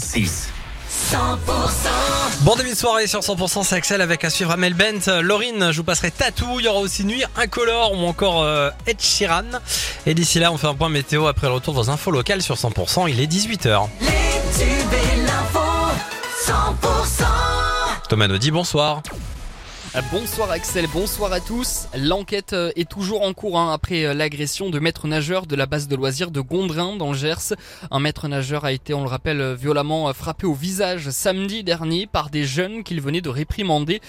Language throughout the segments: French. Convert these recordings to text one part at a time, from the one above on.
11-6. Bon début de soirée sur 100% c'est Axel avec à suivre Amel Bent, Laurine, je vous passerai Tatou, il y aura aussi Nuit Incolore ou encore euh, Ed Sheeran. Et d'ici là on fait un point météo après le retour dans Info Local sur 100%, il est 18h. Thomas Naudy, bonsoir. Bonsoir Axel, bonsoir à tous. L'enquête euh, est toujours en cours hein, après euh, l'agression de maître nageur de la base de loisirs de Gondrin dans le Gers. Un maître nageur a été, on le rappelle, euh, violemment frappé au visage samedi dernier par des jeunes qu'il venait de réprimander.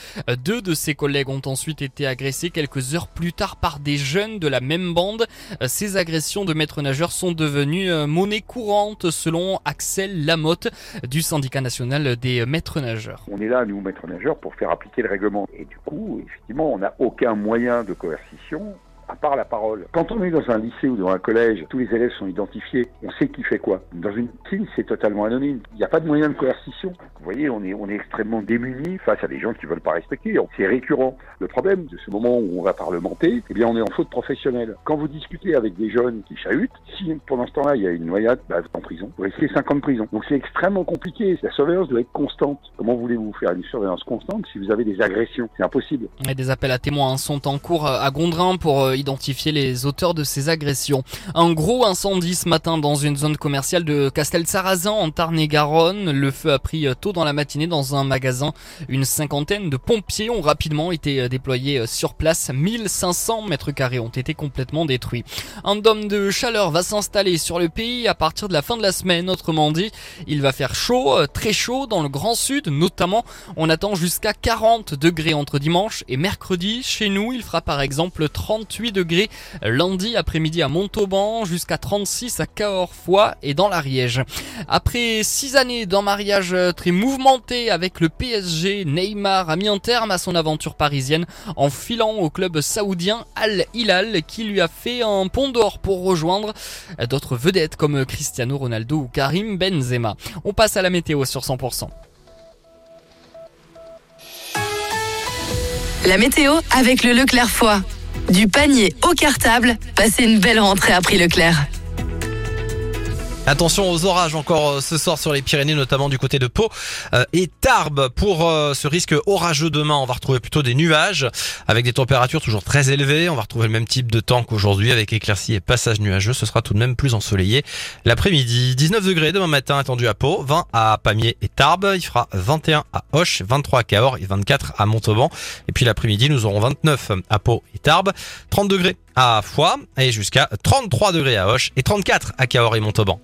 Deux de ses collègues ont ensuite été agressés quelques heures plus tard par des jeunes de la même bande. Ces agressions de maître nageur sont devenues monnaie courante selon Axel Lamotte du syndicat national des maîtres nageurs. On est là, nous, maîtres nageurs, pour faire appliquer le règlement du coup, effectivement, on n'a aucun moyen de coercition à part la parole. Quand on est dans un lycée ou dans un collège, tous les élèves sont identifiés, on sait qui fait quoi. Dans une team, c'est totalement anonyme. Il n'y a pas de moyen de coercition. Vous voyez, on est, on est extrêmement démunis face à des gens qui veulent pas respecter. C'est récurrent. Le problème de ce moment où on va parlementer, eh bien, on est en faute professionnelle. Quand vous discutez avec des jeunes qui chahutent, si pendant ce temps-là, il y a une noyade, bah, vous êtes en prison. Vous risquez 5 ans de prison. Donc c'est extrêmement compliqué. La surveillance doit être constante. Comment voulez-vous faire une surveillance constante si vous avez des agressions? C'est impossible. Et des appels à témoins sont en cours à Gondrin pour euh, identifier les auteurs de ces agressions. Un gros incendie ce matin dans une zone commerciale de Castel-Sarrazin en Tarn-et-Garonne. Le feu a pris euh, tôt dans la matinée dans un magasin. Une cinquantaine de pompiers ont rapidement été euh, déployés euh, sur place. 1500 mètres carrés ont été complètement détruits. Un dôme de chaleur va s'installer sur le pays à partir de la fin de la semaine. Autrement dit, il va faire chaud, très chaud dans le Grand Sud notamment. On attend jusqu'à 40 degrés entre dimanche et mercredi. Chez nous, il fera par exemple 38 degrés lundi après-midi à Montauban jusqu'à 36 à Cahors-Foix et dans l'Ariège. Après six années d'un mariage très mouvementé avec le PSG, Neymar a mis un terme à son aventure parisienne en filant au club saoudien Al Hilal qui lui a fait un pont d'or pour rejoindre d'autres vedettes comme Cristiano Ronaldo ou Karim Benzema. On passe à la météo sur 100%. La météo avec le Leclerc Foix. Du panier au cartable, passez une belle rentrée à prix Leclerc. Attention aux orages encore euh, ce soir sur les Pyrénées, notamment du côté de Pau euh, et Tarbes. Pour euh, ce risque orageux demain, on va retrouver plutôt des nuages avec des températures toujours très élevées. On va retrouver le même type de temps qu'aujourd'hui avec éclaircies et passages nuageux. Ce sera tout de même plus ensoleillé l'après-midi. 19 degrés demain matin attendu à Pau, 20 à Pamiers et Tarbes. Il fera 21 à Hoche, 23 à Cahors et 24 à Montauban. Et puis l'après-midi, nous aurons 29 à Pau et Tarbes, 30 degrés à Foix et jusqu'à 33 degrés à Hoche et 34 à Cahors et Montauban.